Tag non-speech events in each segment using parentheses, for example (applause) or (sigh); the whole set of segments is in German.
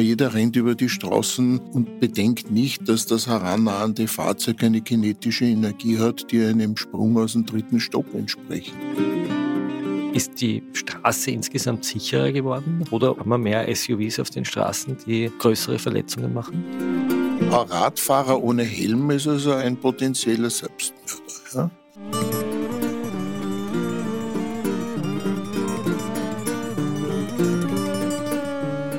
Jeder rennt über die Straßen und bedenkt nicht, dass das herannahende Fahrzeug eine kinetische Energie hat, die einem Sprung aus dem dritten Stock entspricht. Ist die Straße insgesamt sicherer geworden oder haben wir mehr SUVs auf den Straßen, die größere Verletzungen machen? Ein Radfahrer ohne Helm ist also ein potenzieller Selbstmörder. Ja?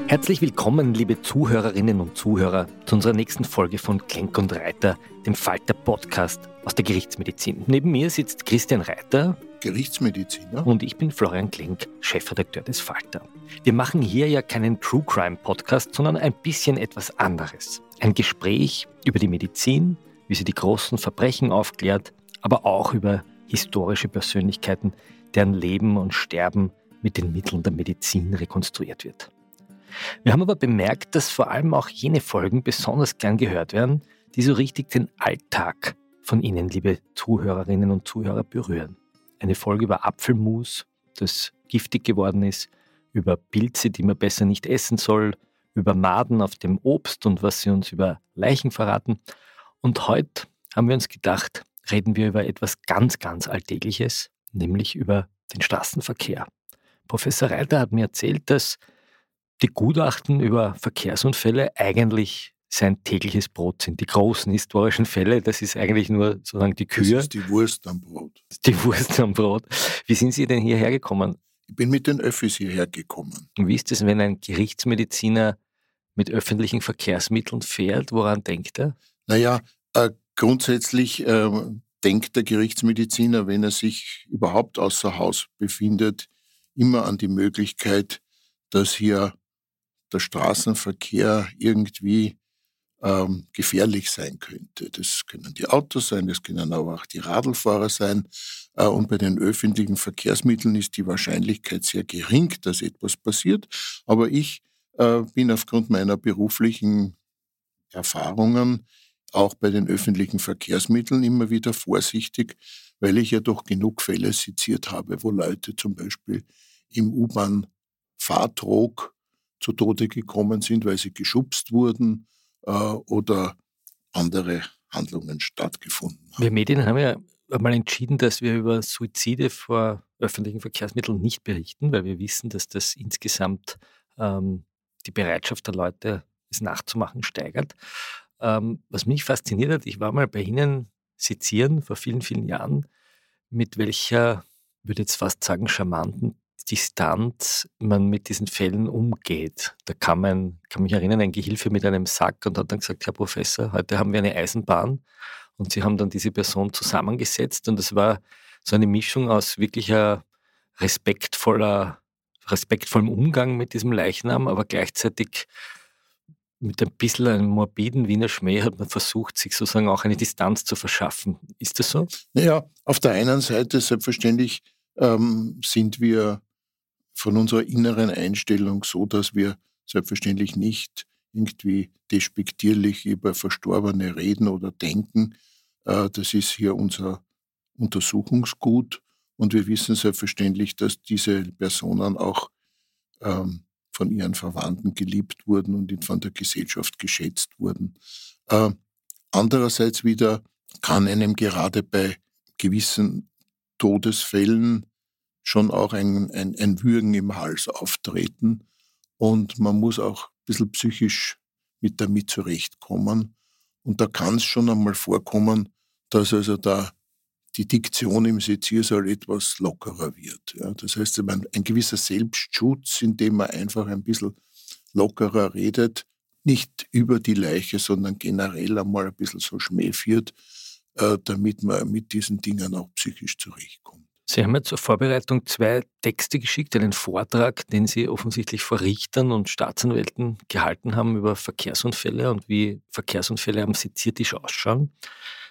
Herzlich willkommen, liebe Zuhörerinnen und Zuhörer, zu unserer nächsten Folge von Klenk und Reiter, dem Falter Podcast aus der Gerichtsmedizin. Neben mir sitzt Christian Reiter, Gerichtsmediziner, und ich bin Florian Klenk, Chefredakteur des Falter. Wir machen hier ja keinen True Crime Podcast, sondern ein bisschen etwas anderes. Ein Gespräch über die Medizin, wie sie die großen Verbrechen aufklärt, aber auch über historische Persönlichkeiten, deren Leben und Sterben mit den Mitteln der Medizin rekonstruiert wird. Wir haben aber bemerkt, dass vor allem auch jene Folgen besonders gern gehört werden, die so richtig den Alltag von Ihnen, liebe Zuhörerinnen und Zuhörer, berühren. Eine Folge über Apfelmus, das giftig geworden ist, über Pilze, die man besser nicht essen soll, über Maden auf dem Obst und was sie uns über Leichen verraten. Und heute haben wir uns gedacht, reden wir über etwas ganz, ganz Alltägliches, nämlich über den Straßenverkehr. Professor Reiter hat mir erzählt, dass die Gutachten über Verkehrsunfälle eigentlich sein tägliches Brot sind. Die großen historischen Fälle, das ist eigentlich nur sozusagen die Kühe. Das ist die Wurst am Brot. Die Wurst am Brot. Wie sind Sie denn hierher gekommen? Ich bin mit den Öffis hierher gekommen. Und wie ist es, wenn ein Gerichtsmediziner mit öffentlichen Verkehrsmitteln fährt? Woran denkt er? Naja, äh, grundsätzlich äh, denkt der Gerichtsmediziner, wenn er sich überhaupt außer Haus befindet, immer an die Möglichkeit, dass hier der Straßenverkehr irgendwie ähm, gefährlich sein könnte. Das können die Autos sein, das können aber auch die Radlfahrer sein. Äh, und bei den öffentlichen Verkehrsmitteln ist die Wahrscheinlichkeit sehr gering, dass etwas passiert. Aber ich äh, bin aufgrund meiner beruflichen Erfahrungen auch bei den öffentlichen Verkehrsmitteln immer wieder vorsichtig, weil ich ja doch genug Fälle seziert habe, wo Leute zum Beispiel im U-Bahn-Fahrtrog zu Tode gekommen sind, weil sie geschubst wurden äh, oder andere Handlungen stattgefunden haben. Wir Medien haben ja einmal entschieden, dass wir über Suizide vor öffentlichen Verkehrsmitteln nicht berichten, weil wir wissen, dass das insgesamt ähm, die Bereitschaft der Leute, es nachzumachen, steigert. Ähm, was mich fasziniert hat, ich war mal bei Ihnen sezieren vor vielen, vielen Jahren, mit welcher, würde jetzt fast sagen, charmanten Distanz man mit diesen Fällen umgeht. Da kam ein, kann mich erinnern, ein Gehilfe mit einem Sack und hat dann gesagt, Herr Professor, heute haben wir eine Eisenbahn. Und sie haben dann diese Person zusammengesetzt und es war so eine Mischung aus wirklicher respektvoller, respektvollem Umgang mit diesem Leichnam, aber gleichzeitig mit ein bisschen einem morbiden Wiener Schmäh hat man versucht, sich sozusagen auch eine Distanz zu verschaffen. Ist das so? Naja, auf der einen Seite selbstverständlich ähm, sind wir von unserer inneren Einstellung so, dass wir selbstverständlich nicht irgendwie despektierlich über Verstorbene reden oder denken. Äh, das ist hier unser Untersuchungsgut und wir wissen selbstverständlich, dass diese Personen auch ähm, von ihren Verwandten geliebt wurden und von der Gesellschaft geschätzt wurden. Äh, andererseits wieder kann einem gerade bei gewissen Todesfällen schon auch ein, ein, ein Würgen im Hals auftreten und man muss auch ein bisschen psychisch mit damit zurechtkommen. Und da kann es schon einmal vorkommen, dass also da die Diktion im Seziersaal etwas lockerer wird. Ja. Das heißt, ein gewisser Selbstschutz, indem man einfach ein bisschen lockerer redet, nicht über die Leiche, sondern generell einmal ein bisschen so Schmäh führt, äh, damit man mit diesen Dingen auch psychisch zurechtkommt. Sie haben ja zur Vorbereitung zwei Texte geschickt, einen Vortrag, den Sie offensichtlich vor Richtern und Staatsanwälten gehalten haben über Verkehrsunfälle und wie Verkehrsunfälle am Seziertisch ausschauen.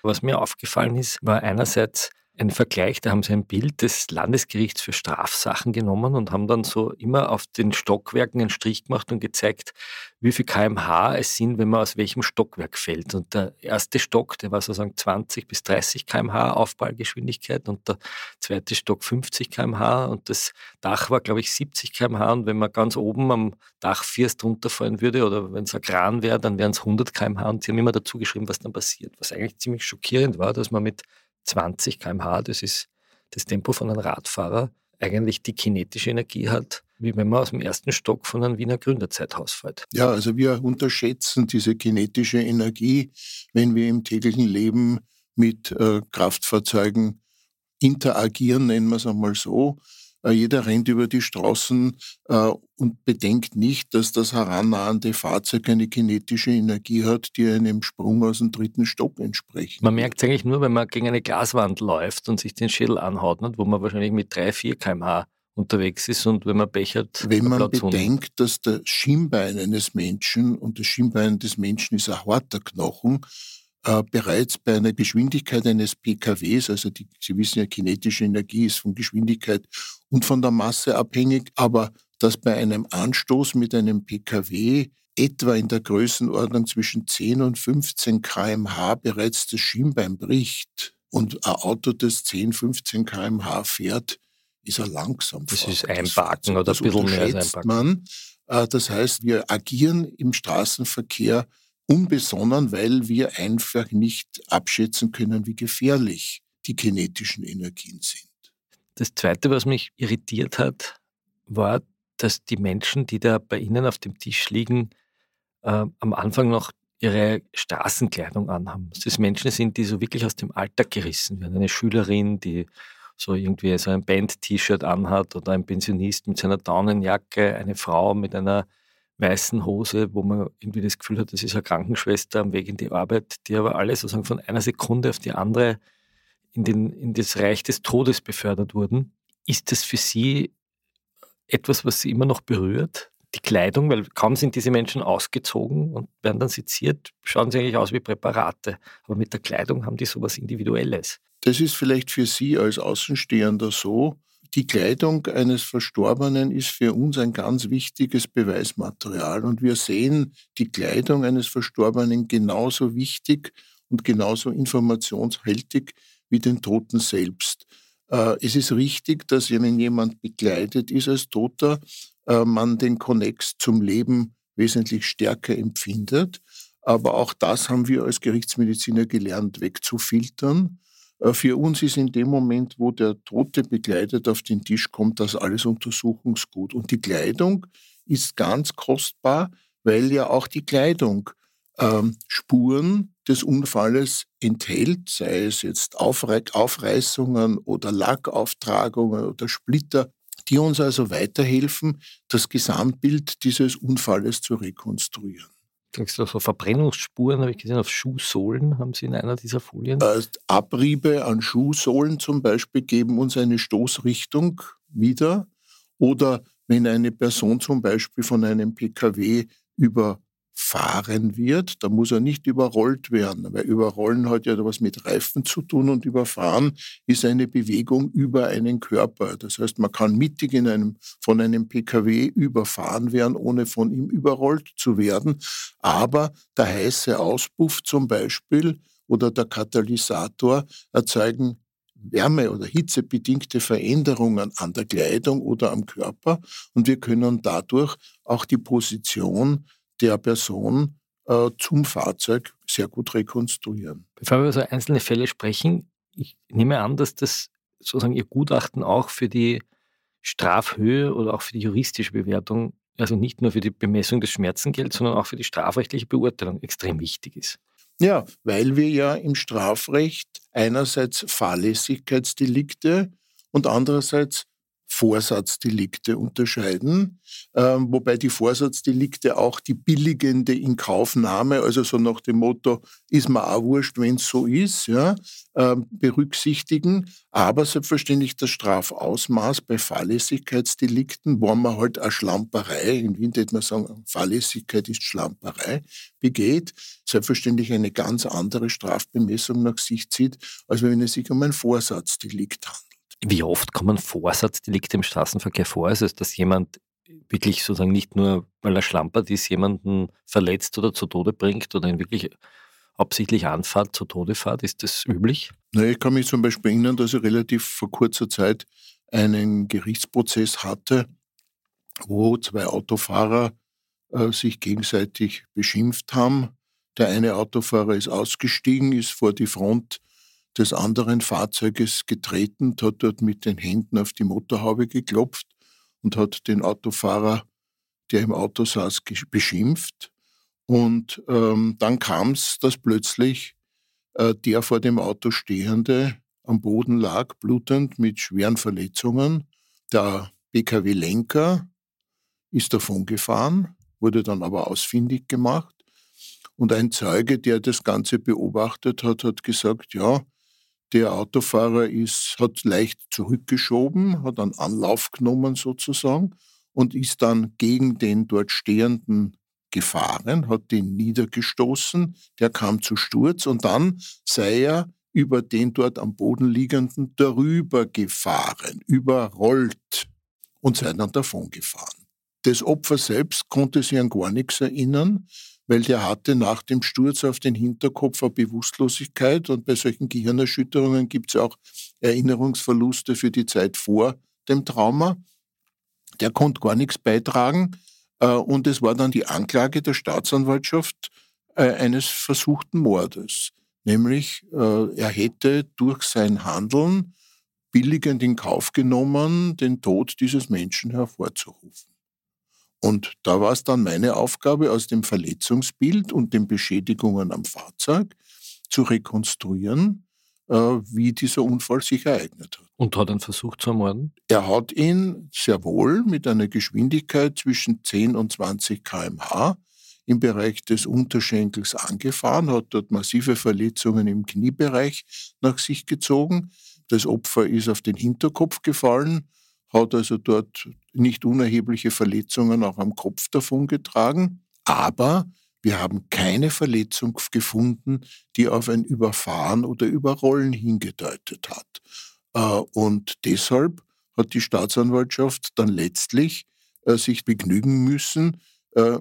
Was mir aufgefallen ist, war einerseits ein Vergleich, da haben sie ein Bild des Landesgerichts für Strafsachen genommen und haben dann so immer auf den Stockwerken einen Strich gemacht und gezeigt, wie viel kmh es sind, wenn man aus welchem Stockwerk fällt. Und der erste Stock, der war sozusagen 20 bis 30 kmh Aufprallgeschwindigkeit und der zweite Stock 50 kmh und das Dach war, glaube ich, 70 kmh und wenn man ganz oben am Dachfirst runterfallen würde oder wenn es ein Kran wäre, dann wären es 100 kmh und sie haben immer dazu geschrieben, was dann passiert. Was eigentlich ziemlich schockierend war, dass man mit 20 km/h, das ist das Tempo von einem Radfahrer, eigentlich die kinetische Energie hat, wie wenn man aus dem ersten Stock von einem Wiener Gründerzeithaus fällt. Ja, also wir unterschätzen diese kinetische Energie, wenn wir im täglichen Leben mit äh, Kraftfahrzeugen interagieren, nennen wir es einmal so. Äh, jeder rennt über die Straßen äh, und bedenkt nicht, dass das herannahende Fahrzeug eine kinetische Energie hat, die einem Sprung aus dem dritten Stock entspricht. Man merkt es eigentlich nur, wenn man gegen eine Glaswand läuft und sich den Schädel anhaut, wo man wahrscheinlich mit 3, 4 kmh unterwegs ist und wenn man Pech hat. Wenn man bedenkt, dass das Schienbein eines Menschen und das Schienbein des Menschen ist ein harter Knochen, äh, bereits bei einer Geschwindigkeit eines PKWs, also die, Sie wissen ja, kinetische Energie ist von Geschwindigkeit und von der Masse abhängig, aber dass bei einem Anstoß mit einem PKW etwa in der Größenordnung zwischen 10 und 15 kmh bereits das Schienbein bricht und ein Auto, das 10, 15 kmh fährt, ist er langsam. Das ist einparken oder ein bisschen mehr als einparken. Man. Äh, das heißt, wir agieren im Straßenverkehr unbesonnen, weil wir einfach nicht abschätzen können, wie gefährlich die kinetischen Energien sind. Das Zweite, was mich irritiert hat, war, dass die Menschen, die da bei Ihnen auf dem Tisch liegen, äh, am Anfang noch ihre Straßenkleidung anhaben. Dass das Menschen sind, die so wirklich aus dem Alltag gerissen werden. Eine Schülerin, die so irgendwie so ein Band-T-Shirt anhat oder ein Pensionist mit seiner Daunenjacke, eine Frau mit einer weißen Hose, wo man irgendwie das Gefühl hat, das ist eine Krankenschwester am Weg in die Arbeit, die aber alle sozusagen von einer Sekunde auf die andere in, den, in das Reich des Todes befördert wurden. Ist das für Sie etwas, was Sie immer noch berührt? Die Kleidung, weil kaum sind diese Menschen ausgezogen und werden dann seziert, schauen sie eigentlich aus wie Präparate. Aber mit der Kleidung haben die sowas Individuelles. Das ist vielleicht für Sie als Außenstehender so, die Kleidung eines Verstorbenen ist für uns ein ganz wichtiges Beweismaterial und wir sehen die Kleidung eines Verstorbenen genauso wichtig und genauso informationshältig wie den Toten selbst. Äh, es ist richtig, dass wenn jemand begleitet ist als Toter, äh, man den Konnex zum Leben wesentlich stärker empfindet. Aber auch das haben wir als Gerichtsmediziner gelernt, wegzufiltern. Äh, für uns ist in dem Moment, wo der Tote begleitet auf den Tisch kommt, das alles Untersuchungsgut. Und die Kleidung ist ganz kostbar, weil ja auch die Kleidung ähm, Spuren des Unfalles enthält, sei es jetzt Aufre Aufreißungen oder Lackauftragungen oder Splitter, die uns also weiterhelfen, das Gesamtbild dieses Unfalles zu rekonstruieren. So Verbrennungsspuren, habe ich gesehen, auf Schuhsohlen haben Sie in einer dieser Folien? Äh, Abriebe an Schuhsohlen zum Beispiel geben uns eine Stoßrichtung wieder. Oder wenn eine Person zum Beispiel von einem Pkw über fahren wird, da muss er nicht überrollt werden, weil überrollen hat ja was mit Reifen zu tun und überfahren ist eine Bewegung über einen Körper. Das heißt, man kann mittig in einem, von einem Pkw überfahren werden, ohne von ihm überrollt zu werden. Aber der heiße Auspuff zum Beispiel oder der Katalysator erzeugen Wärme- oder hitzebedingte Veränderungen an der Kleidung oder am Körper und wir können dadurch auch die Position der Person äh, zum Fahrzeug sehr gut rekonstruieren. Bevor wir über so einzelne Fälle sprechen, ich nehme an, dass das sozusagen Ihr Gutachten auch für die Strafhöhe oder auch für die juristische Bewertung, also nicht nur für die Bemessung des Schmerzengelds, sondern auch für die strafrechtliche Beurteilung extrem wichtig ist. Ja, weil wir ja im Strafrecht einerseits Fahrlässigkeitsdelikte und andererseits Vorsatzdelikte unterscheiden, ähm, wobei die Vorsatzdelikte auch die billigende Inkaufnahme, also so nach dem Motto, ist mir auch wurscht, wenn es so ist, ja, ähm, berücksichtigen. Aber selbstverständlich das Strafausmaß bei Fahrlässigkeitsdelikten, wo man halt eine Schlamperei, in Wien würde man sagen, Fahrlässigkeit ist Schlamperei, begeht, selbstverständlich eine ganz andere Strafbemessung nach sich zieht, als wenn es sich um ein Vorsatzdelikt handelt. Wie oft kommen Vorsatzdelikte im Straßenverkehr vor? Also, dass jemand wirklich sozusagen nicht nur, weil er schlampert ist, jemanden verletzt oder zu Tode bringt oder ihn wirklich absichtlich anfahrt, zu Tode fahrt? Ist das üblich? Na, ich kann mich zum Beispiel erinnern, dass ich relativ vor kurzer Zeit einen Gerichtsprozess hatte, wo zwei Autofahrer äh, sich gegenseitig beschimpft haben. Der eine Autofahrer ist ausgestiegen, ist vor die Front des anderen Fahrzeuges getreten, hat dort mit den Händen auf die Motorhaube geklopft und hat den Autofahrer, der im Auto saß, beschimpft. Und ähm, dann kam es, dass plötzlich äh, der vor dem Auto Stehende am Boden lag, blutend mit schweren Verletzungen. Der PKW-Lenker ist davon gefahren, wurde dann aber ausfindig gemacht. Und ein Zeuge, der das Ganze beobachtet hat, hat gesagt, ja, der Autofahrer ist, hat leicht zurückgeschoben, hat einen Anlauf genommen sozusagen und ist dann gegen den dort Stehenden gefahren, hat den niedergestoßen, der kam zu Sturz und dann sei er über den dort am Boden liegenden darüber gefahren, überrollt und sei dann davon gefahren. Das Opfer selbst konnte sich an gar nichts erinnern, weil der hatte nach dem Sturz auf den Hinterkopf eine Bewusstlosigkeit und bei solchen Gehirnerschütterungen gibt es auch Erinnerungsverluste für die Zeit vor dem Trauma. Der konnte gar nichts beitragen äh, und es war dann die Anklage der Staatsanwaltschaft äh, eines versuchten Mordes, nämlich äh, er hätte durch sein Handeln billigend in Kauf genommen, den Tod dieses Menschen hervorzurufen. Und da war es dann meine Aufgabe, aus dem Verletzungsbild und den Beschädigungen am Fahrzeug zu rekonstruieren, äh, wie dieser Unfall sich ereignet hat. Und hat er versucht zu ermorden? Er hat ihn sehr wohl mit einer Geschwindigkeit zwischen 10 und 20 km/h im Bereich des Unterschenkels angefahren, hat dort massive Verletzungen im Kniebereich nach sich gezogen. Das Opfer ist auf den Hinterkopf gefallen, hat also dort nicht unerhebliche Verletzungen auch am Kopf davongetragen. Aber wir haben keine Verletzung gefunden, die auf ein Überfahren oder Überrollen hingedeutet hat. Äh, und deshalb hat die Staatsanwaltschaft dann letztlich äh, sich begnügen müssen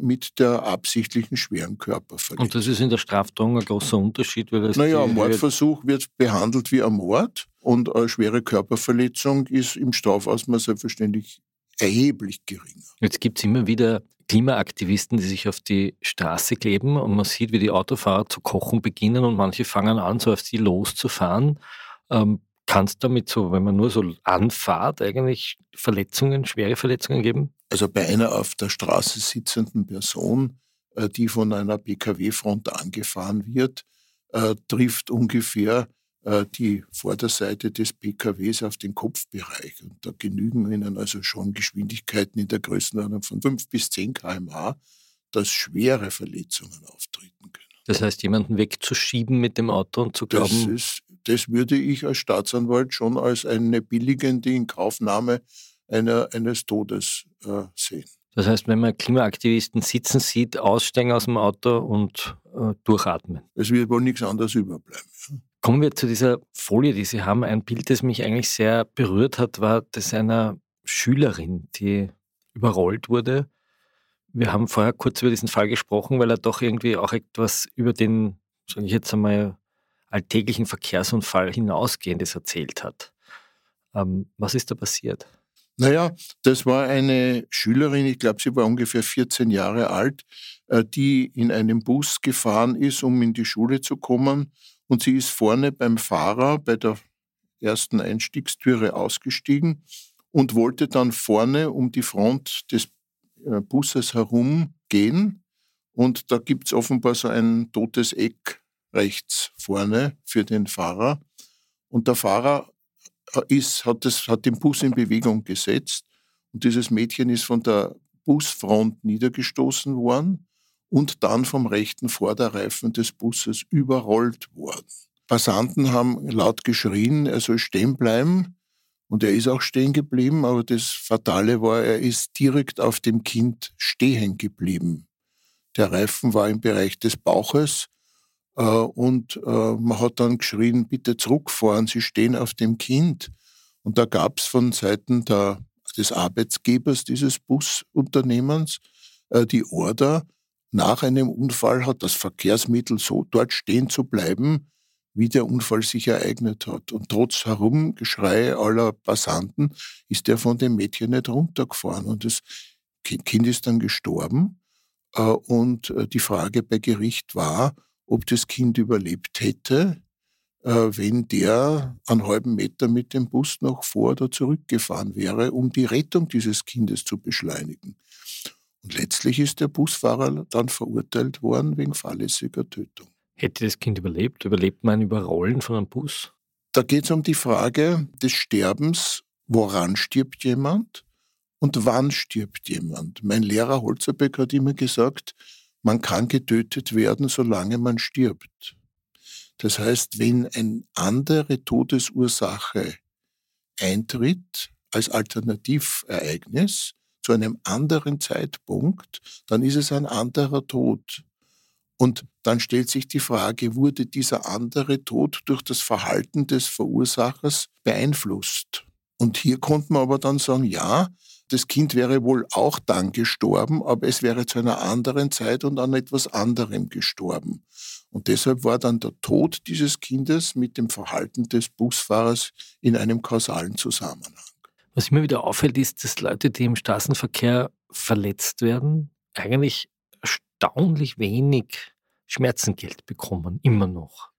mit der absichtlichen schweren Körperverletzung. Und das ist in der Strafdrohung ein großer Unterschied? Weil naja, ein Mordversuch wird behandelt wie ein Mord und eine schwere Körperverletzung ist im Strafausmaß selbstverständlich erheblich geringer. Jetzt gibt es immer wieder Klimaaktivisten, die sich auf die Straße kleben und man sieht, wie die Autofahrer zu kochen beginnen und manche fangen an, so auf sie loszufahren. Ähm, kann es damit so, wenn man nur so anfahrt, eigentlich Verletzungen, schwere Verletzungen geben? Also bei einer auf der Straße sitzenden Person, äh, die von einer Pkw-Front angefahren wird, äh, trifft ungefähr äh, die Vorderseite des PKWs auf den Kopfbereich. Und da genügen ihnen also schon Geschwindigkeiten in der Größenordnung von 5 bis 10 km/h, dass schwere Verletzungen auftreten können. Das heißt, jemanden wegzuschieben mit dem Auto und zu glauben. Das, ist, das würde ich als Staatsanwalt schon als eine billigende Inkaufnahme einer, eines Todes äh, sehen. Das heißt, wenn man Klimaaktivisten sitzen sieht, aussteigen aus dem Auto und äh, durchatmen. Es wird wohl nichts anderes überbleiben. Ja. Kommen wir zu dieser Folie, die Sie haben. Ein Bild, das mich eigentlich sehr berührt hat, war das einer Schülerin, die überrollt wurde. Wir haben vorher kurz über diesen Fall gesprochen, weil er doch irgendwie auch etwas über den, sage ich jetzt einmal, alltäglichen Verkehrsunfall hinausgehendes erzählt hat. Ähm, was ist da passiert? Naja, das war eine Schülerin, ich glaube, sie war ungefähr 14 Jahre alt, äh, die in einem Bus gefahren ist, um in die Schule zu kommen und sie ist vorne beim Fahrer bei der ersten Einstiegstüre ausgestiegen und wollte dann vorne um die Front des äh, Busses herum gehen. Und da gibt es offenbar so ein totes Eck rechts vorne für den Fahrer. Und der Fahrer ist, hat, das, hat den Bus in Bewegung gesetzt und dieses Mädchen ist von der Busfront niedergestoßen worden und dann vom rechten Vorderreifen des Busses überrollt worden. Passanten haben laut geschrien, er soll stehen bleiben. Und er ist auch stehen geblieben, aber das Fatale war, er ist direkt auf dem Kind stehen geblieben. Der Reifen war im Bereich des Bauches äh, und äh, man hat dann geschrien, bitte zurückfahren, Sie stehen auf dem Kind. Und da gab es von Seiten der, des Arbeitsgebers dieses Busunternehmens äh, die Order, nach einem Unfall hat das Verkehrsmittel so dort stehen zu bleiben, wie der Unfall sich ereignet hat. Und trotz Herumgeschrei aller Passanten ist er von dem Mädchen nicht runtergefahren. Und das Kind ist dann gestorben. Äh, und äh, die Frage bei Gericht war, ob das Kind überlebt hätte, äh, wenn der einen halben Meter mit dem Bus noch vor oder zurückgefahren wäre, um die Rettung dieses Kindes zu beschleunigen. Und letztlich ist der Busfahrer dann verurteilt worden wegen fahrlässiger Tötung. Hätte das Kind überlebt? Überlebt man ein Überrollen von einem Bus? Da geht es um die Frage des Sterbens. Woran stirbt jemand und wann stirbt jemand? Mein Lehrer Holzerbeck hat immer gesagt, man kann getötet werden, solange man stirbt. Das heißt, wenn eine andere Todesursache eintritt als Alternativereignis, zu einem anderen Zeitpunkt, dann ist es ein anderer Tod. Und dann stellt sich die Frage, wurde dieser andere Tod durch das Verhalten des Verursachers beeinflusst? Und hier konnte man aber dann sagen, ja, das Kind wäre wohl auch dann gestorben, aber es wäre zu einer anderen Zeit und an etwas anderem gestorben. Und deshalb war dann der Tod dieses Kindes mit dem Verhalten des Busfahrers in einem kausalen Zusammenhang. Was immer wieder auffällt, ist, dass Leute, die im Straßenverkehr verletzt werden, eigentlich erstaunlich wenig Schmerzengeld bekommen, immer noch.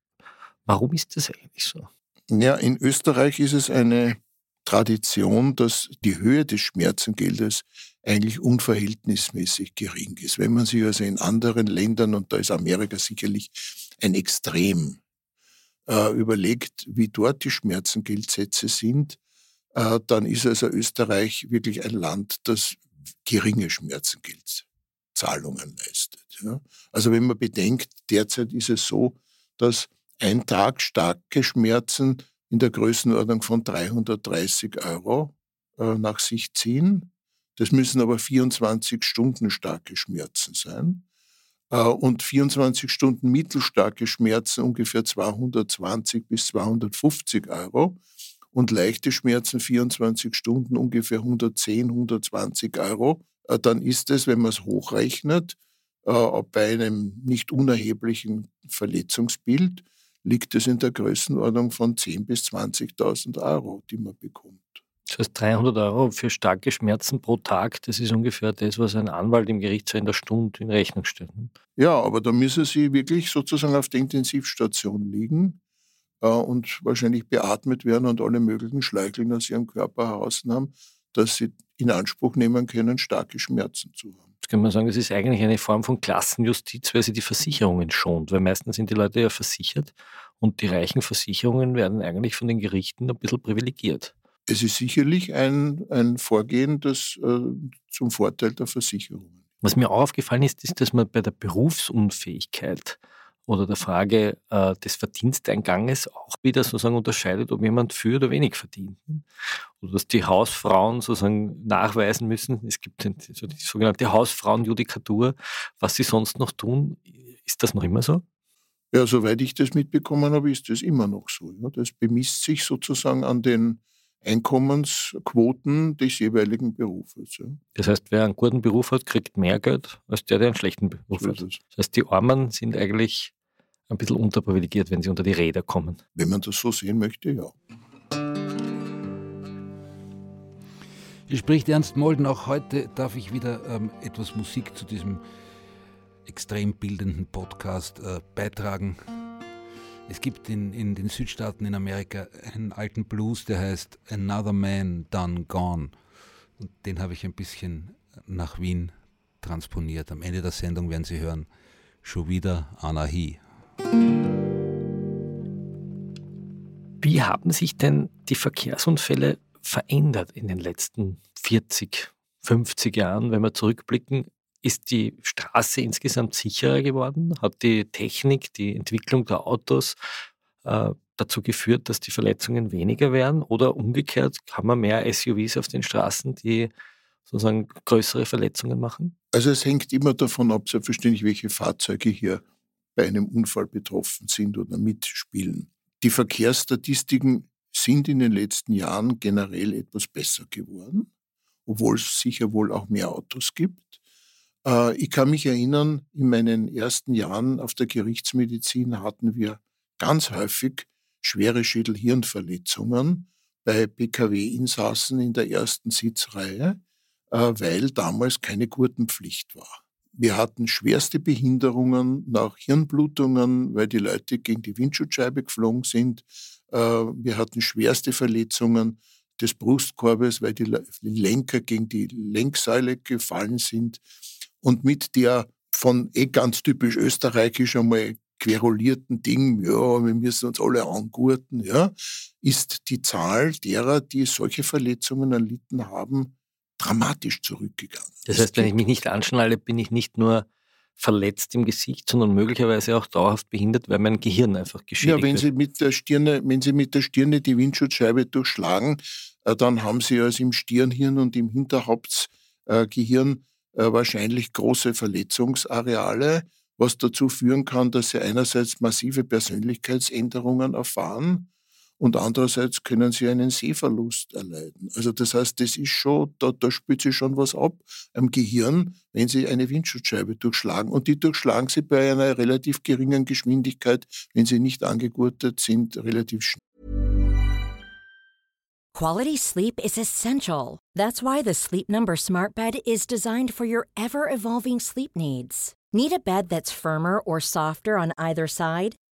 Warum ist das eigentlich so? Ja, in Österreich ist es eine Tradition, dass die Höhe des Schmerzengeldes eigentlich unverhältnismäßig gering ist. Wenn man sich also in anderen Ländern, und da ist Amerika sicherlich ein Extrem, äh, überlegt, wie dort die Schmerzengeldsätze sind, äh, dann ist also Österreich wirklich ein Land, das geringe Schmerzengeldzahlungen leistet. Also wenn man bedenkt, derzeit ist es so, dass ein Tag starke Schmerzen in der Größenordnung von 330 Euro äh, nach sich ziehen. Das müssen aber 24 Stunden starke Schmerzen sein. Äh, und 24 Stunden mittelstarke Schmerzen ungefähr 220 bis 250 Euro und leichte Schmerzen 24 Stunden ungefähr 110, 120 Euro, äh, dann ist es, wenn man es hochrechnet, äh, bei einem nicht unerheblichen Verletzungsbild, liegt es in der Größenordnung von 10.000 bis 20.000 Euro, die man bekommt. Das heißt, 300 Euro für starke Schmerzen pro Tag, das ist ungefähr das, was ein Anwalt im Gerichtssaal in der Stunde in Rechnung stellt. Ne? Ja, aber da müssen Sie wirklich sozusagen auf der Intensivstation liegen äh, und wahrscheinlich beatmet werden und alle möglichen Schleicheln aus ihrem Körper herausnehmen, dass sie in Anspruch nehmen können, starke Schmerzen zu haben. Jetzt kann man sagen, das ist eigentlich eine Form von Klassenjustiz, weil sie die Versicherungen schont, weil meistens sind die Leute ja versichert und die reichen Versicherungen werden eigentlich von den Gerichten ein bisschen privilegiert. Es ist sicherlich ein, ein Vorgehen, das äh, zum Vorteil der Versicherungen. Was mir auch aufgefallen ist, ist, dass man bei der Berufsunfähigkeit oder der Frage äh, des Verdiensteinganges auch wieder sozusagen unterscheidet, ob jemand für oder wenig verdient. Oder dass die Hausfrauen sozusagen nachweisen müssen, es gibt so die sogenannte Hausfrauenjudikatur, was sie sonst noch tun. Ist das noch immer so? Ja, soweit ich das mitbekommen habe, ist das immer noch so. Ja. Das bemisst sich sozusagen an den Einkommensquoten des jeweiligen Berufes. Ja. Das heißt, wer einen guten Beruf hat, kriegt mehr Geld als der, der einen schlechten Beruf so hat. Das heißt, die Armen sind eigentlich ein bisschen unterprivilegiert, wenn sie unter die Räder kommen. Wenn man das so sehen möchte, ja. Hier spricht Ernst Molden. Auch heute darf ich wieder ähm, etwas Musik zu diesem extrem bildenden Podcast äh, beitragen. Es gibt in, in den Südstaaten in Amerika einen alten Blues, der heißt Another Man Done Gone. Und den habe ich ein bisschen nach Wien transponiert. Am Ende der Sendung werden Sie hören, schon wieder Anahi. Wie haben sich denn die Verkehrsunfälle verändert in den letzten 40, 50 Jahren, wenn wir zurückblicken? Ist die Straße insgesamt sicherer geworden? Hat die Technik, die Entwicklung der Autos äh, dazu geführt, dass die Verletzungen weniger werden? Oder umgekehrt, haben wir mehr SUVs auf den Straßen, die sozusagen größere Verletzungen machen? Also es hängt immer davon ab, selbstverständlich, welche Fahrzeuge hier bei einem Unfall betroffen sind oder mitspielen. Die Verkehrsstatistiken sind in den letzten Jahren generell etwas besser geworden, obwohl es sicher wohl auch mehr Autos gibt. Äh, ich kann mich erinnern, in meinen ersten Jahren auf der Gerichtsmedizin hatten wir ganz häufig schwere Schädel-Hirnverletzungen bei Pkw-Insassen in der ersten Sitzreihe, äh, weil damals keine Gurtenpflicht war. Wir hatten schwerste Behinderungen nach Hirnblutungen, weil die Leute gegen die Windschutzscheibe geflogen sind. Äh, wir hatten schwerste Verletzungen des Brustkorbes, weil die Lenker gegen die Lenksäule gefallen sind. Und mit der von eh ganz typisch österreichisch einmal querulierten Ding, ja, wir müssen uns alle angurten, ja, ist die Zahl derer, die solche Verletzungen erlitten haben, dramatisch zurückgegangen. Das heißt, wenn ich mich nicht anschnalle, bin ich nicht nur verletzt im Gesicht, sondern möglicherweise auch dauerhaft behindert, weil mein Gehirn einfach geschädigt Ja, wenn Sie mit der Stirne, wenn Sie mit der Stirne die Windschutzscheibe durchschlagen, äh, dann haben Sie also im Stirnhirn und im Hinterhauptsgehirn äh, wahrscheinlich große Verletzungsareale, was dazu führen kann, dass Sie einerseits massive Persönlichkeitsänderungen erfahren und andererseits können sie einen Sehverlust erleiden. Also das heißt, das ist schon, da, da spürt sie schon was ab am Gehirn, wenn sie eine Windschutzscheibe durchschlagen. Und die durchschlagen sie bei einer relativ geringen Geschwindigkeit, wenn sie nicht angegurtet sind, relativ schnell. Quality sleep is essential. That's why the Sleep Number Smart Bed is designed for your ever-evolving sleep needs. Need a bed that's firmer or softer on either side?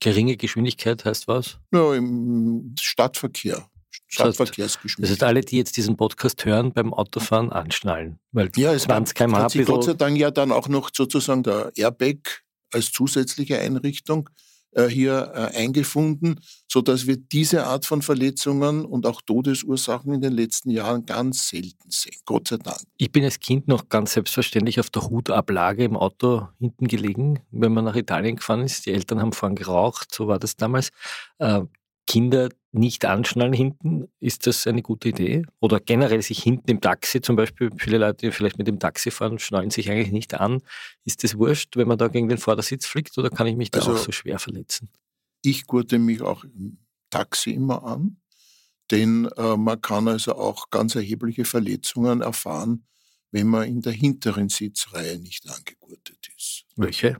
Geringe Geschwindigkeit heißt was? Ja, im Stadtverkehr. Stadtverkehrsgeschwindigkeit. Das heißt, alle, die jetzt diesen Podcast hören, beim Autofahren anschnallen. Weil ja, es 20 km hat sich Gott sei Dank ja dann auch noch sozusagen der Airbag als zusätzliche Einrichtung hier äh, eingefunden, sodass wir diese Art von Verletzungen und auch Todesursachen in den letzten Jahren ganz selten sehen. Gott sei Dank. Ich bin als Kind noch ganz selbstverständlich auf der Hutablage im Auto hinten gelegen, wenn man nach Italien gefahren ist. Die Eltern haben vorhin geraucht, so war das damals. Äh, Kinder nicht anschnallen hinten, ist das eine gute Idee? Oder generell sich hinten im Taxi zum Beispiel, viele Leute, die vielleicht mit dem Taxi fahren, schnallen sich eigentlich nicht an. Ist das wurscht, wenn man da gegen den Vordersitz fliegt oder kann ich mich da also, auch so schwer verletzen? Ich gurte mich auch im Taxi immer an, denn äh, man kann also auch ganz erhebliche Verletzungen erfahren, wenn man in der hinteren Sitzreihe nicht angegurtet ist. Welche?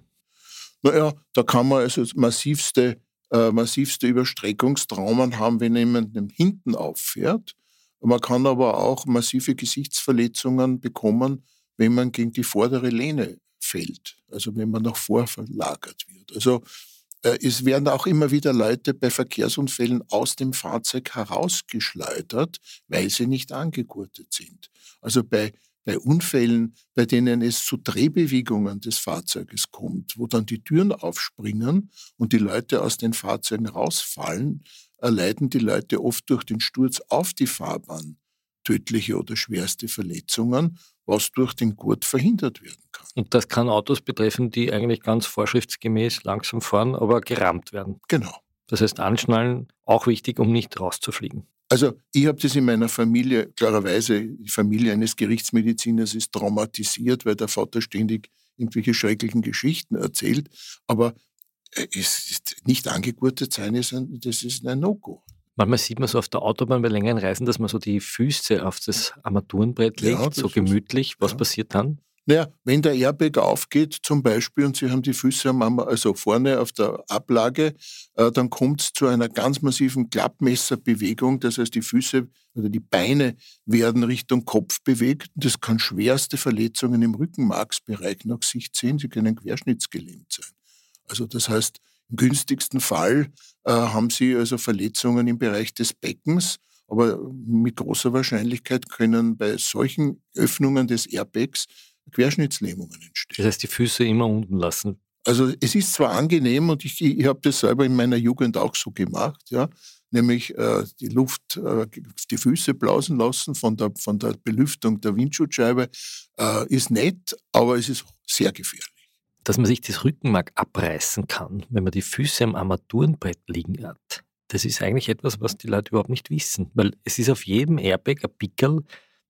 Naja, da kann man also massivste äh, massivste Überstreckungstraumen haben, wenn jemand hinten auffährt. Man kann aber auch massive Gesichtsverletzungen bekommen, wenn man gegen die vordere Lehne fällt, also wenn man nach vor verlagert wird. Also äh, es werden auch immer wieder Leute bei Verkehrsunfällen aus dem Fahrzeug herausgeschleudert, weil sie nicht angegurtet sind. Also bei bei Unfällen, bei denen es zu Drehbewegungen des Fahrzeuges kommt, wo dann die Türen aufspringen und die Leute aus den Fahrzeugen rausfallen, erleiden die Leute oft durch den Sturz auf die Fahrbahn tödliche oder schwerste Verletzungen, was durch den Gurt verhindert werden kann. Und das kann Autos betreffen, die eigentlich ganz vorschriftsgemäß langsam fahren, aber gerammt werden. Genau. Das heißt, anschnallen auch wichtig, um nicht rauszufliegen. Also ich habe das in meiner Familie, klarerweise, die Familie eines Gerichtsmediziners ist traumatisiert, weil der Vater ständig irgendwelche schrecklichen Geschichten erzählt. Aber äh, es ist nicht angegurtet sein, ist ein, das ist ein No-Go. Manchmal sieht man so auf der Autobahn bei längeren Reisen, dass man so die Füße auf das Armaturenbrett legt, ja, so gemütlich. Was ja. passiert dann? Naja, wenn der Airbag aufgeht zum Beispiel und Sie haben die Füße am, also vorne auf der Ablage, äh, dann kommt es zu einer ganz massiven Klappmesserbewegung. Das heißt, die Füße oder die Beine werden Richtung Kopf bewegt. Das kann schwerste Verletzungen im Rückenmarksbereich nach sich ziehen. Sie können querschnittsgelähmt sein. Also das heißt, im günstigsten Fall äh, haben Sie also Verletzungen im Bereich des Beckens, aber mit großer Wahrscheinlichkeit können bei solchen Öffnungen des Airbags Querschnittslähmungen entstehen. Das heißt, die Füße immer unten lassen. Also es ist zwar angenehm und ich, ich habe das selber in meiner Jugend auch so gemacht, ja, nämlich äh, die Luft, äh, die Füße blausen lassen von der, von der Belüftung der Windschutzscheibe, äh, ist nett, aber es ist sehr gefährlich. Dass man sich das Rückenmark abreißen kann, wenn man die Füße am Armaturenbrett liegen hat, das ist eigentlich etwas, was die Leute überhaupt nicht wissen. Weil es ist auf jedem Airbag ein Pickel,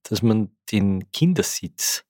dass man den Kindersitz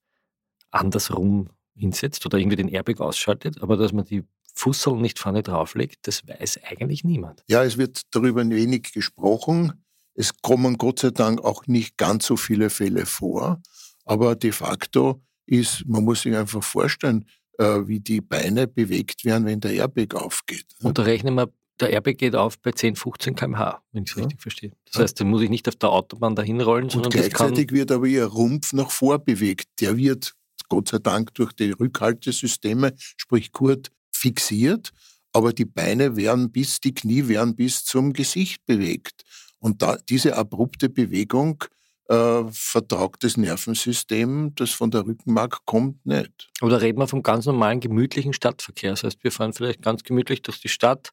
andersrum hinsetzt oder irgendwie den Airbag ausschaltet, aber dass man die Fussel nicht vorne drauflegt, das weiß eigentlich niemand. Ja, es wird darüber wenig gesprochen. Es kommen Gott sei Dank auch nicht ganz so viele Fälle vor, aber de facto ist, man muss sich einfach vorstellen, äh, wie die Beine bewegt werden, wenn der Airbag aufgeht. Und da rechnen wir, der Airbag geht auf bei 10, 15 km/h, wenn ich es ja. richtig verstehe. Das heißt, den muss ich nicht auf der Autobahn dahin rollen, sondern Und gleichzeitig wird aber ihr Rumpf nach vor bewegt. Der wird Gott sei Dank durch die Rückhaltesysteme, sprich Kurt, fixiert, aber die Beine werden bis, die Knie werden bis zum Gesicht bewegt. Und da, diese abrupte Bewegung äh, vertragt das Nervensystem, das von der Rückenmark kommt, nicht. Oder reden wir vom ganz normalen, gemütlichen Stadtverkehr. Das heißt, wir fahren vielleicht ganz gemütlich durch die Stadt,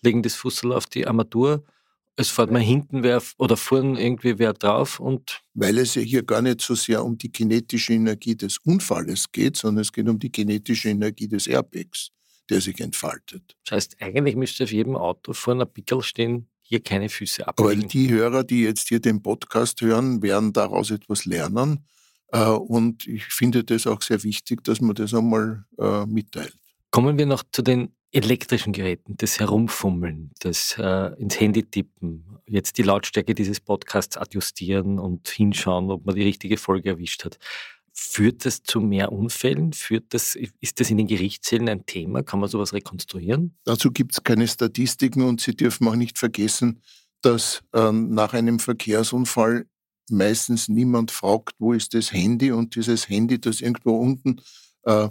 legen das Fussel auf die Armatur es fährt mal hinten wer oder vorne irgendwie wer drauf und. Weil es ja hier gar nicht so sehr um die kinetische Energie des Unfalles geht, sondern es geht um die kinetische Energie des Airbags, der sich entfaltet. Das heißt, eigentlich müsste auf jedem Auto vor einer Pickel stehen, hier keine Füße ablegen. Aber die Hörer, die jetzt hier den Podcast hören, werden daraus etwas lernen. Äh, und ich finde das auch sehr wichtig, dass man das einmal äh, mitteilt. Kommen wir noch zu den elektrischen Geräten, das Herumfummeln, das äh, ins Handy tippen, jetzt die Lautstärke dieses Podcasts adjustieren und hinschauen, ob man die richtige Folge erwischt hat. Führt das zu mehr Unfällen? Führt das, ist das in den Gerichtssälen ein Thema? Kann man sowas rekonstruieren? Dazu gibt es keine Statistiken und Sie dürfen auch nicht vergessen, dass äh, nach einem Verkehrsunfall meistens niemand fragt, wo ist das Handy und dieses Handy, das irgendwo unten äh,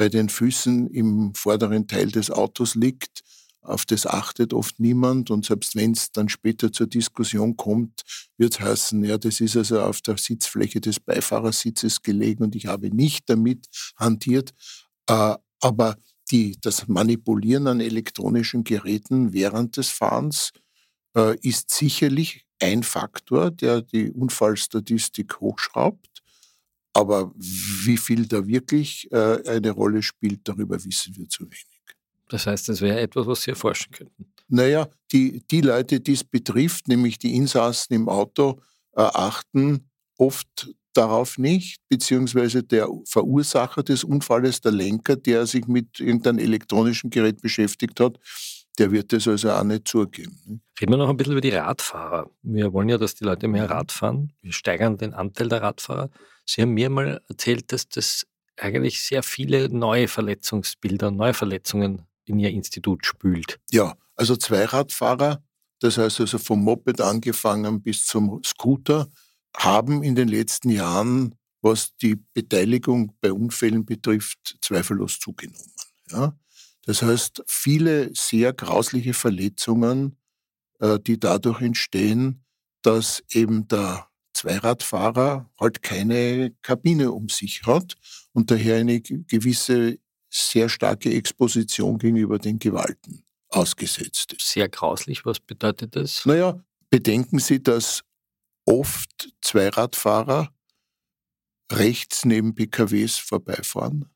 bei den Füßen im vorderen Teil des Autos liegt. Auf das achtet oft niemand und selbst wenn es dann später zur Diskussion kommt, wird es heißen, ja, das ist also auf der Sitzfläche des Beifahrersitzes gelegen und ich habe nicht damit hantiert. Äh, aber die, das Manipulieren an elektronischen Geräten während des Fahrens äh, ist sicherlich ein Faktor, der die Unfallstatistik hochschraubt. Aber wie viel da wirklich äh, eine Rolle spielt, darüber wissen wir zu wenig. Das heißt, das wäre etwas, was Sie erforschen könnten. Naja, die, die Leute, die es betrifft, nämlich die Insassen im Auto, äh, achten oft darauf nicht, beziehungsweise der Verursacher des Unfalles, der Lenker, der sich mit irgendeinem elektronischen Gerät beschäftigt hat, der wird das also auch nicht zugeben. Reden wir noch ein bisschen über die Radfahrer. Wir wollen ja, dass die Leute mehr Rad fahren. Wir steigern den Anteil der Radfahrer. Sie haben mir mal erzählt, dass das eigentlich sehr viele neue Verletzungsbilder, neue Verletzungen in Ihr Institut spült. Ja, also Zweiradfahrer, das heißt also vom Moped angefangen bis zum Scooter, haben in den letzten Jahren, was die Beteiligung bei Unfällen betrifft, zweifellos zugenommen. Ja? Das heißt, viele sehr grausliche Verletzungen, äh, die dadurch entstehen, dass eben der Zweiradfahrer halt keine Kabine um sich hat und daher eine gewisse sehr starke Exposition gegenüber den Gewalten ausgesetzt ist. Sehr grauslich, was bedeutet das? Naja, bedenken Sie, dass oft Zweiradfahrer rechts neben PKWs vorbeifahren,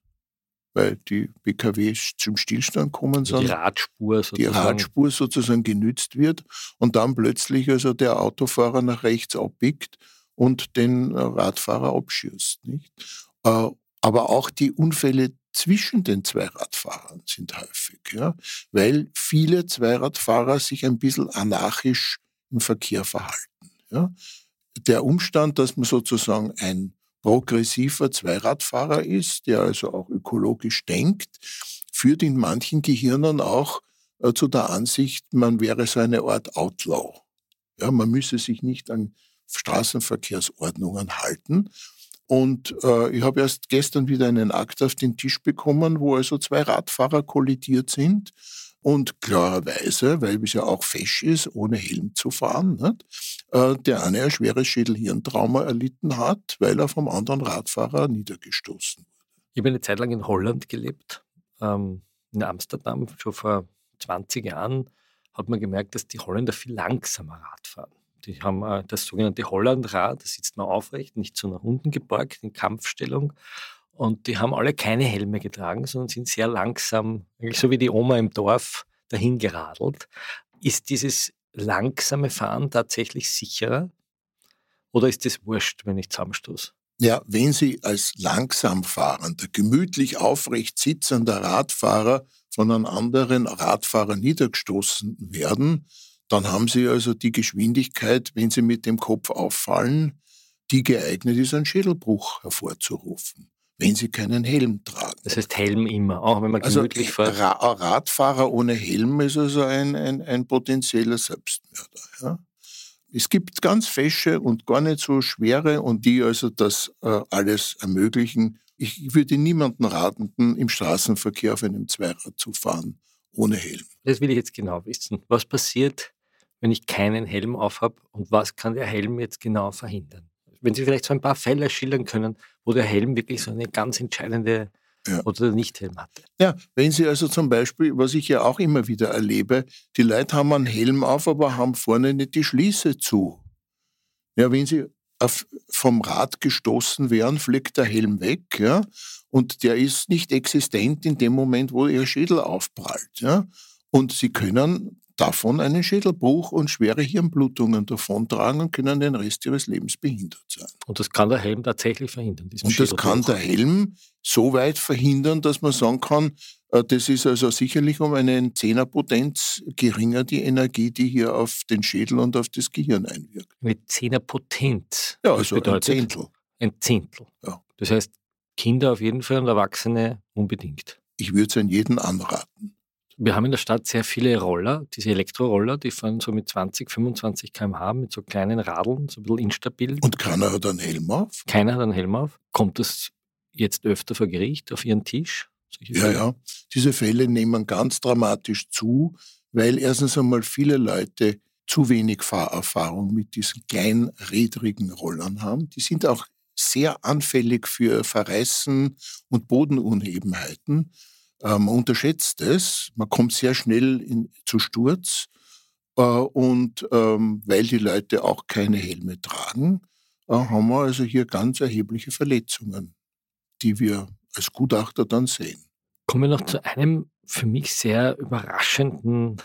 weil die PKWs zum Stillstand kommen also Die Radspur sozusagen. Die Radspur sozusagen genützt wird und dann plötzlich also der Autofahrer nach rechts abbiegt und den Radfahrer abschießt. Nicht? Äh, aber auch die Unfälle zwischen den zwei Radfahrern sind häufig, ja, weil viele Zweiradfahrer sich ein bisschen anarchisch im Verkehr verhalten. Ja. Der Umstand, dass man sozusagen ein progressiver Zweiradfahrer ist, der also auch ökologisch denkt, führt in manchen Gehirnen auch äh, zu der Ansicht, man wäre so eine Art Outlaw. Ja, man müsse sich nicht an Straßenverkehrsordnungen halten. Und äh, ich habe erst gestern wieder einen Akt auf den Tisch bekommen, wo also zwei Radfahrer kollidiert sind. Und klarerweise, weil es ja auch fesch ist, ohne Helm zu fahren, nicht? Äh, der eine ein schweres Schädelhirntrauma erlitten hat, weil er vom anderen Radfahrer niedergestoßen wurde. Ich habe eine Zeit lang in Holland gelebt, ähm, in Amsterdam, schon vor 20 Jahren hat man gemerkt, dass die Holländer viel langsamer Rad fahren. Die haben äh, das sogenannte Hollandrad, da sitzt man aufrecht, nicht so nach unten gebeugt, in Kampfstellung. Und die haben alle keine Helme getragen, sondern sind sehr langsam, eigentlich so wie die Oma im Dorf, dahin geradelt. Ist dieses langsame Fahren tatsächlich sicherer? Oder ist es wurscht, wenn ich zusammenstoße? Ja, wenn Sie als langsam fahrender, gemütlich aufrecht sitzender Radfahrer von einem anderen Radfahrer niedergestoßen werden, dann haben Sie also die Geschwindigkeit, wenn Sie mit dem Kopf auffallen, die geeignet ist, einen Schädelbruch hervorzurufen, wenn Sie keinen Helm tragen. Das heißt Helm immer, auch wenn man also gemütlich also, fährt. Ra Radfahrer ohne Helm ist also ein, ein, ein potenzieller Selbstmörder. Ja? Es gibt ganz fesche und gar nicht so schwere und die also das äh, alles ermöglichen. Ich würde niemanden raten, im Straßenverkehr auf einem Zweirad zu fahren ohne Helm. Das will ich jetzt genau wissen. Was passiert, wenn ich keinen Helm aufhab und was kann der Helm jetzt genau verhindern? Wenn Sie vielleicht so ein paar Fälle schildern können, wo der Helm wirklich so eine ganz entscheidende ja. oder nicht Helm hatte. Ja, wenn Sie also zum Beispiel, was ich ja auch immer wieder erlebe, die Leute haben einen Helm auf, aber haben vorne nicht die Schließe zu. Ja, wenn Sie auf, vom Rad gestoßen wären, fliegt der Helm weg, ja, und der ist nicht existent in dem Moment, wo Ihr Schädel aufprallt, ja. Und Sie können davon einen Schädelbruch und schwere Hirnblutungen davontragen und können den Rest ihres Lebens behindert sein. Und das kann der Helm tatsächlich verhindern. Und das kann der Helm so weit verhindern, dass man sagen kann, äh, das ist also sicherlich um eine Zehnerpotenz geringer die Energie, die hier auf den Schädel und auf das Gehirn einwirkt. Eine Zehnerpotenz? Ja, also ein Zehntel. Ein Zehntel. Ja. Das heißt, Kinder auf jeden Fall und Erwachsene unbedingt. Ich würde es an jeden anraten. Wir haben in der Stadt sehr viele Roller, diese Elektroroller, die fahren so mit 20, 25 km/h mit so kleinen Radeln, so ein bisschen instabil. Und keiner hat einen Helm auf? Keiner hat einen Helm auf. Kommt das jetzt öfter vor Gericht auf Ihren Tisch? Ja, ja. Diese Fälle nehmen ganz dramatisch zu, weil erstens einmal viele Leute zu wenig Fahrerfahrung mit diesen kleinrädrigen Rollern haben. Die sind auch sehr anfällig für Verreißen und Bodenunebenheiten. Man unterschätzt es, man kommt sehr schnell in, zu Sturz äh, und ähm, weil die Leute auch keine Helme tragen, äh, haben wir also hier ganz erhebliche Verletzungen, die wir als Gutachter dann sehen. Kommen wir noch zu einem für mich sehr überraschenden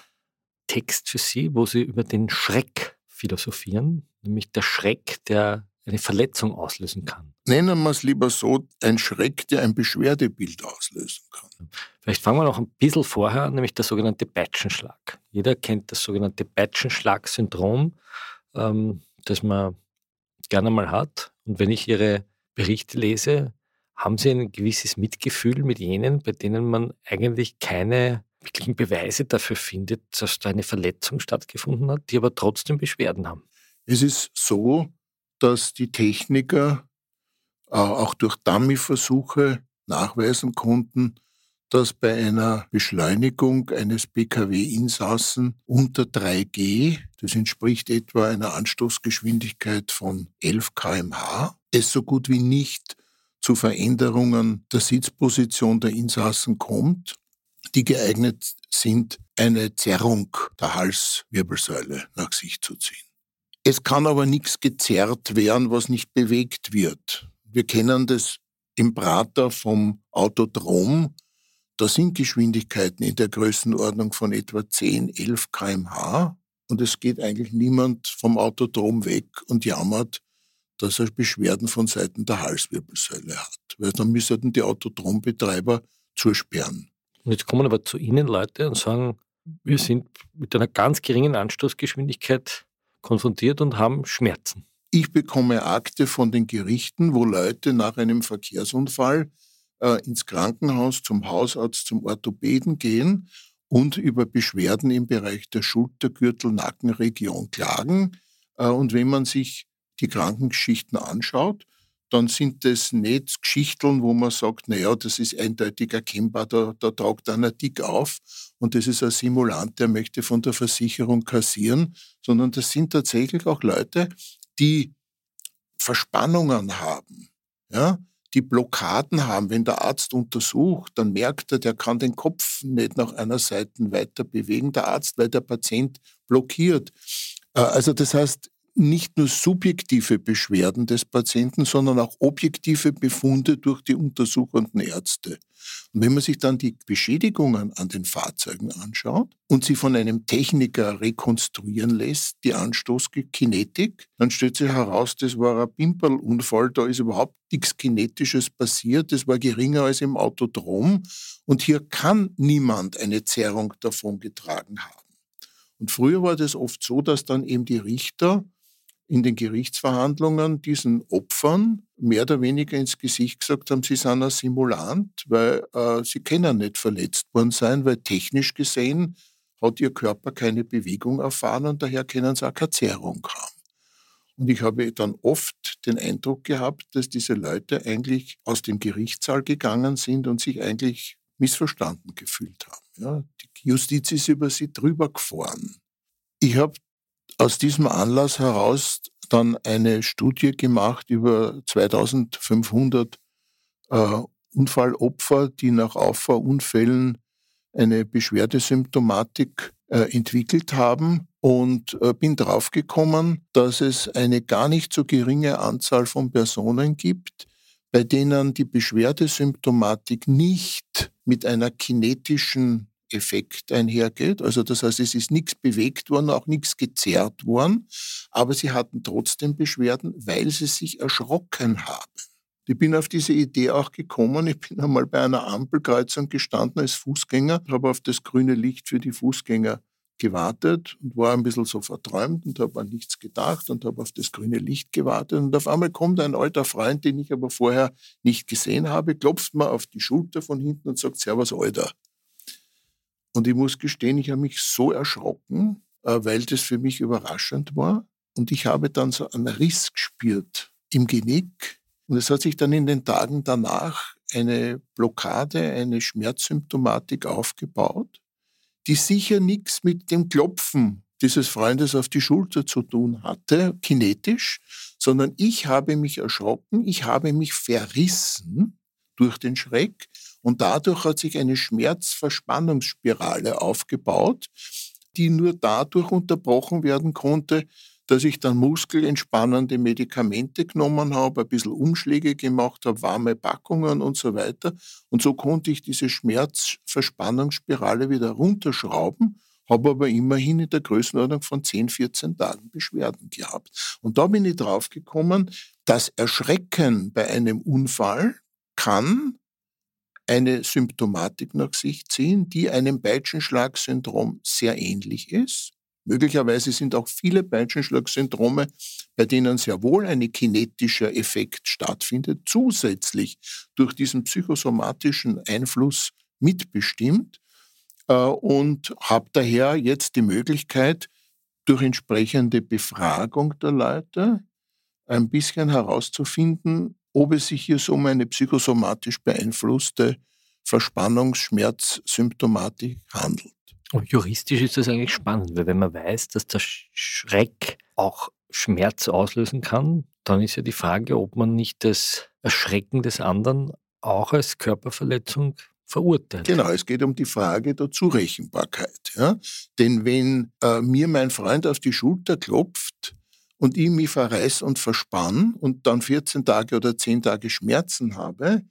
Text für Sie, wo Sie über den Schreck philosophieren, nämlich der Schreck, der eine Verletzung auslösen kann. Nennen wir es lieber so, ein Schreck, der ein Beschwerdebild auslösen kann. Vielleicht fangen wir noch ein bisschen vorher an, nämlich der sogenannte Batchenschlag. Jeder kennt das sogenannte Batchenschlag-Syndrom, ähm, das man gerne mal hat. Und wenn ich Ihre Berichte lese, haben Sie ein gewisses Mitgefühl mit jenen, bei denen man eigentlich keine wirklichen Beweise dafür findet, dass da eine Verletzung stattgefunden hat, die aber trotzdem Beschwerden haben. Es ist so, dass die Techniker auch durch Dummy-Versuche nachweisen konnten, dass bei einer Beschleunigung eines Pkw-Insassen unter 3G, das entspricht etwa einer Anstoßgeschwindigkeit von 11 kmh, es so gut wie nicht zu Veränderungen der Sitzposition der Insassen kommt, die geeignet sind, eine Zerrung der Halswirbelsäule nach sich zu ziehen. Es kann aber nichts gezerrt werden, was nicht bewegt wird. Wir kennen das im Prater vom Autodrom. Da sind Geschwindigkeiten in der Größenordnung von etwa 10, 11 kmh und es geht eigentlich niemand vom Autodrom weg und jammert, dass er Beschwerden von Seiten der Halswirbelsäule hat. Weil dann müssten die Autodrombetreiber zusperren. Und jetzt kommen aber zu Ihnen Leute und sagen, wir sind mit einer ganz geringen Anstoßgeschwindigkeit konfrontiert und haben Schmerzen. Ich bekomme Akte von den Gerichten, wo Leute nach einem Verkehrsunfall äh, ins Krankenhaus, zum Hausarzt, zum Orthopäden gehen und über Beschwerden im Bereich der Schultergürtel-Nackenregion klagen. Äh, und wenn man sich die Krankengeschichten anschaut, dann sind das nicht Geschichten, wo man sagt, naja, das ist eindeutig erkennbar, da, da taugt einer dick auf und das ist ein Simulant, der möchte von der Versicherung kassieren, sondern das sind tatsächlich auch Leute, die Verspannungen haben, ja, die Blockaden haben. Wenn der Arzt untersucht, dann merkt er, der kann den Kopf nicht nach einer Seite weiter bewegen, der Arzt, weil der Patient blockiert. Äh, also das heißt, nicht nur subjektive Beschwerden des Patienten, sondern auch objektive Befunde durch die untersuchenden Ärzte. Und wenn man sich dann die Beschädigungen an den Fahrzeugen anschaut und sie von einem Techniker rekonstruieren lässt, die Anstoßkinetik, dann stellt sich heraus, das war ein Pimperlunfall, da ist überhaupt nichts Kinetisches passiert, das war geringer als im Autodrom und hier kann niemand eine Zerrung davon getragen haben. Und früher war das oft so, dass dann eben die Richter in den Gerichtsverhandlungen diesen Opfern mehr oder weniger ins Gesicht gesagt haben, sie sind ein Simulant, weil äh, sie können nicht verletzt worden sein, weil technisch gesehen hat ihr Körper keine Bewegung erfahren und daher können sie auch keine Zerrung haben. Und ich habe dann oft den Eindruck gehabt, dass diese Leute eigentlich aus dem Gerichtssaal gegangen sind und sich eigentlich missverstanden gefühlt haben. Ja, die Justiz ist über sie drüber gefahren. Ich habe aus diesem Anlass heraus dann eine Studie gemacht über 2500 äh, Unfallopfer, die nach Auffahrunfällen eine Beschwerdesymptomatik äh, entwickelt haben. Und äh, bin draufgekommen, dass es eine gar nicht so geringe Anzahl von Personen gibt, bei denen die Beschwerdesymptomatik nicht mit einer kinetischen Effekt einhergeht. Also das heißt, es ist nichts bewegt worden, auch nichts gezerrt worden, aber sie hatten trotzdem Beschwerden, weil sie sich erschrocken haben. Ich bin auf diese Idee auch gekommen. Ich bin einmal bei einer Ampelkreuzung gestanden als Fußgänger, habe auf das grüne Licht für die Fußgänger gewartet und war ein bisschen so verträumt und habe an nichts gedacht und habe auf das grüne Licht gewartet. Und auf einmal kommt ein alter Freund, den ich aber vorher nicht gesehen habe, klopft mir auf die Schulter von hinten und sagt, Servus, Alter. Und ich muss gestehen, ich habe mich so erschrocken, äh, weil das für mich überraschend war. Und ich habe dann so einen Riss gespürt im Genick. Und es hat sich dann in den Tagen danach eine Blockade, eine Schmerzsymptomatik aufgebaut, die sicher nichts mit dem Klopfen dieses Freundes auf die Schulter zu tun hatte, kinetisch, sondern ich habe mich erschrocken, ich habe mich verrissen durch den Schreck und dadurch hat sich eine Schmerzverspannungsspirale aufgebaut, die nur dadurch unterbrochen werden konnte, dass ich dann muskelentspannende Medikamente genommen habe, ein bisschen Umschläge gemacht habe, warme Packungen und so weiter. Und so konnte ich diese Schmerzverspannungsspirale wieder runterschrauben, habe aber immerhin in der Größenordnung von 10, 14 Tagen Beschwerden gehabt. Und da bin ich drauf gekommen, das Erschrecken bei einem Unfall kann eine Symptomatik nach sich ziehen, die einem Peitschenschlagsyndrom sehr ähnlich ist. Möglicherweise sind auch viele Peitschenschlagsyndrome, bei denen sehr wohl ein kinetischer Effekt stattfindet, zusätzlich durch diesen psychosomatischen Einfluss mitbestimmt äh, und habe daher jetzt die Möglichkeit, durch entsprechende Befragung der Leute ein bisschen herauszufinden, ob es sich hier so um eine psychosomatisch beeinflusste Verspannungsschmerzsymptomatik handelt. Und juristisch ist das eigentlich spannend, weil wenn man weiß, dass der Schreck auch Schmerz auslösen kann, dann ist ja die Frage, ob man nicht das Erschrecken des anderen auch als Körperverletzung verurteilt. Genau, es geht um die Frage der Zurechenbarkeit. Ja? Denn wenn äh, mir mein Freund auf die Schulter klopft, und ich mich verreiß und verspann und dann 14 Tage oder 10 Tage Schmerzen habe,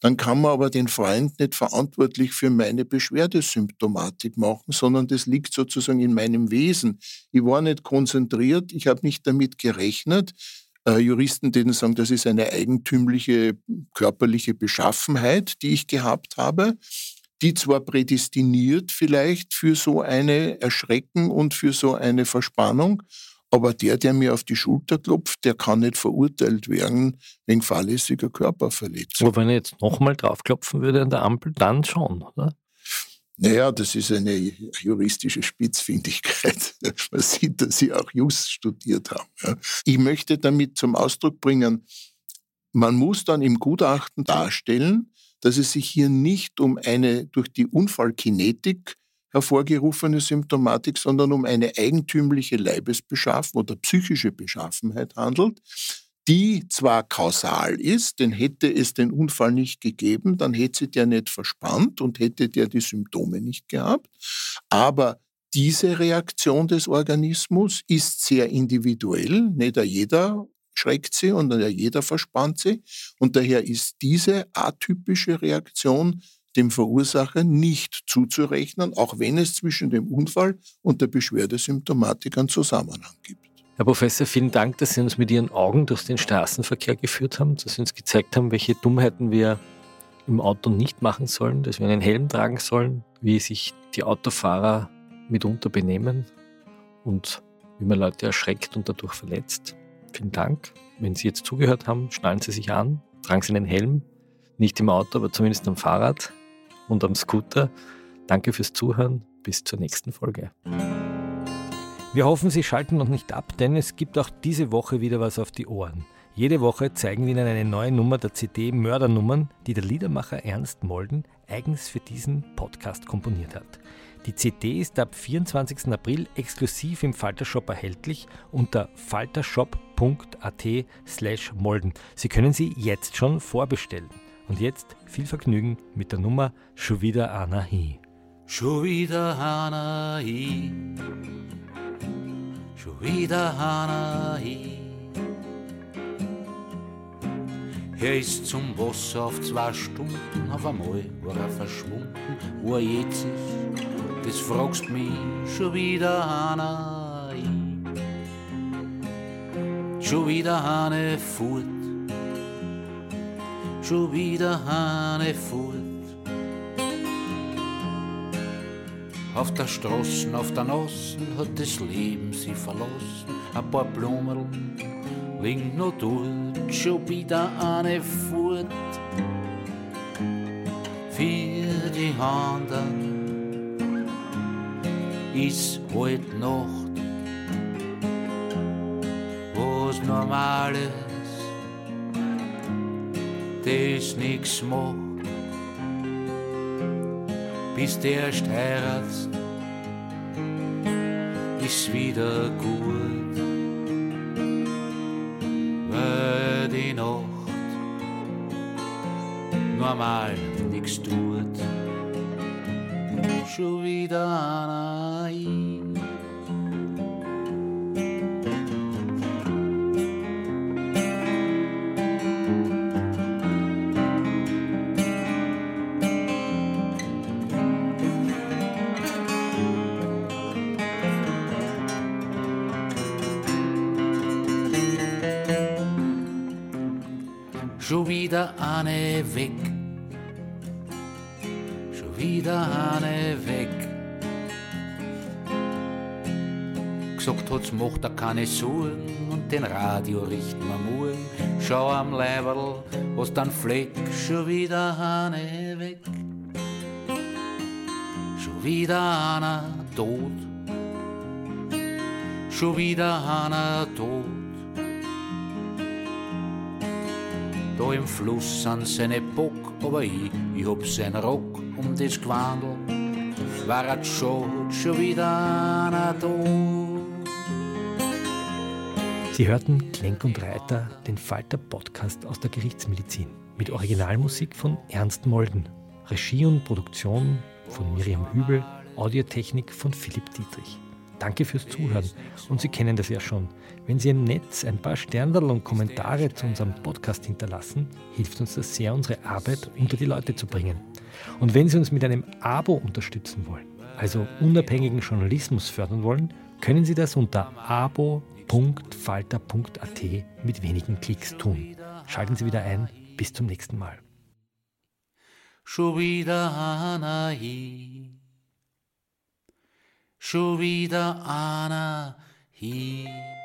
dann kann man aber den Freund nicht verantwortlich für meine Beschwerdesymptomatik machen, sondern das liegt sozusagen in meinem Wesen. Ich war nicht konzentriert, ich habe nicht damit gerechnet. Äh, Juristen, denen sagen, das ist eine eigentümliche körperliche Beschaffenheit, die ich gehabt habe, die zwar prädestiniert vielleicht für so eine Erschrecken und für so eine Verspannung, Aber der, der mir auf die Schulter klopft, der kann nicht verurteilt werden wegen fahrlässiger Körperverletzung. Aber wenn er jetzt nochmal draufklopfen würde an der Ampel, dann schon, oder? Naja, das ist eine juristische Spitzfindigkeit. (laughs) Man sieht, dass Sie auch Just studiert haben. Ich möchte damit zum Ausdruck bringen, man muss dann im Gutachten darstellen, dass es sich hier nicht um eine durch die Unfallkinetik hervorgerufene Symptomatik, sondern um eine eigentümliche Leibesbeschaffenheit oder psychische Beschaffenheit handelt, die zwar kausal ist, denn hätte es den Unfall nicht gegeben, dann hätte der nicht verspannt und hätte der die Symptome nicht gehabt, aber diese Reaktion des Organismus ist sehr individuell, nicht jeder schreckt sie und jeder verspannt sie. Und daher ist diese atypische Reaktion dem Verursacher nicht zuzurechnen, auch wenn es zwischen dem Unfall und der Beschwerdesymptomatik einen Zusammenhang gibt. Herr Professor, vielen Dank, dass Sie uns mit Ihren Augen durch den Straßenverkehr geführt haben, dass Sie uns gezeigt haben, welche Dummheiten wir im Auto nicht machen sollen, dass wir einen Helm tragen sollen, wie sich die Autofahrer mitunter benehmen und wie man Leute erschreckt und dadurch verletzt. Vielen Dank. Wenn Sie jetzt zugehört haben, schnallen Sie sich an, tragen Sie einen Helm, nicht im Auto, aber zumindest am Fahrrad und am Scooter. Danke fürs Zuhören. Bis zur nächsten Folge. Wir hoffen, Sie schalten noch nicht ab, denn es gibt auch diese Woche wieder was auf die Ohren. Jede Woche zeigen wir Ihnen eine neue Nummer der CD Mördernummern, die der Liedermacher Ernst Molden eigens für diesen Podcast komponiert hat. Die CD ist ab 24. April exklusiv im Faltershop erhältlich unter faltershop.at slash molden. Sie können sie jetzt schon vorbestellen. Und jetzt viel Vergnügen mit der Nummer Schon wieder Anna Hi. Schon wieder Anna Hi schon wieder Hanai. Er ist zum Wasser auf zwei Stunden, auf einmal war er verschwunden. Wo er jetzt ist, das fragst mich schon wieder Hanai. Schon wieder Hane fort, schon wieder Hane fort. Auf der Straße, auf der Nassen hat das Leben sie verlassen. Ein paar Blumen liegen noch dort, schon wieder eine fort. Für die anderen ist heute Nacht was Normales, das nix macht bis der erst heiratst, ist wieder gut, weil die Nacht normal nix tut. Schon wieder einer wieder eine weg, schon wieder eine weg. Gesagt hat's, macht er keine Sorgen und den Radio richten wir morgen. Schau am Leiberl, was dann Fleck, schon wieder eine weg. Schon wieder einer tot, schon wieder einer tot. Da im Fluss sind seine Bock, aber ich, ich hab seinen Rock um das Gewandel. War er schon, schon wieder einer da. Sie hörten Klenk und Reiter, den Falter-Podcast aus der Gerichtsmedizin, mit Originalmusik von Ernst Molden, Regie und Produktion von Miriam Hübel, Audiotechnik von Philipp Dietrich. Danke fürs Zuhören und Sie kennen das ja schon. Wenn Sie im Netz ein paar Sternerl und Kommentare zu unserem Podcast hinterlassen, hilft uns das sehr, unsere Arbeit unter die Leute zu bringen. Und wenn Sie uns mit einem Abo unterstützen wollen, also unabhängigen Journalismus fördern wollen, können Sie das unter abo.falter.at mit wenigen Klicks tun. Schalten Sie wieder ein. Bis zum nächsten Mal. Schon wieder hier schon wieder einer hier.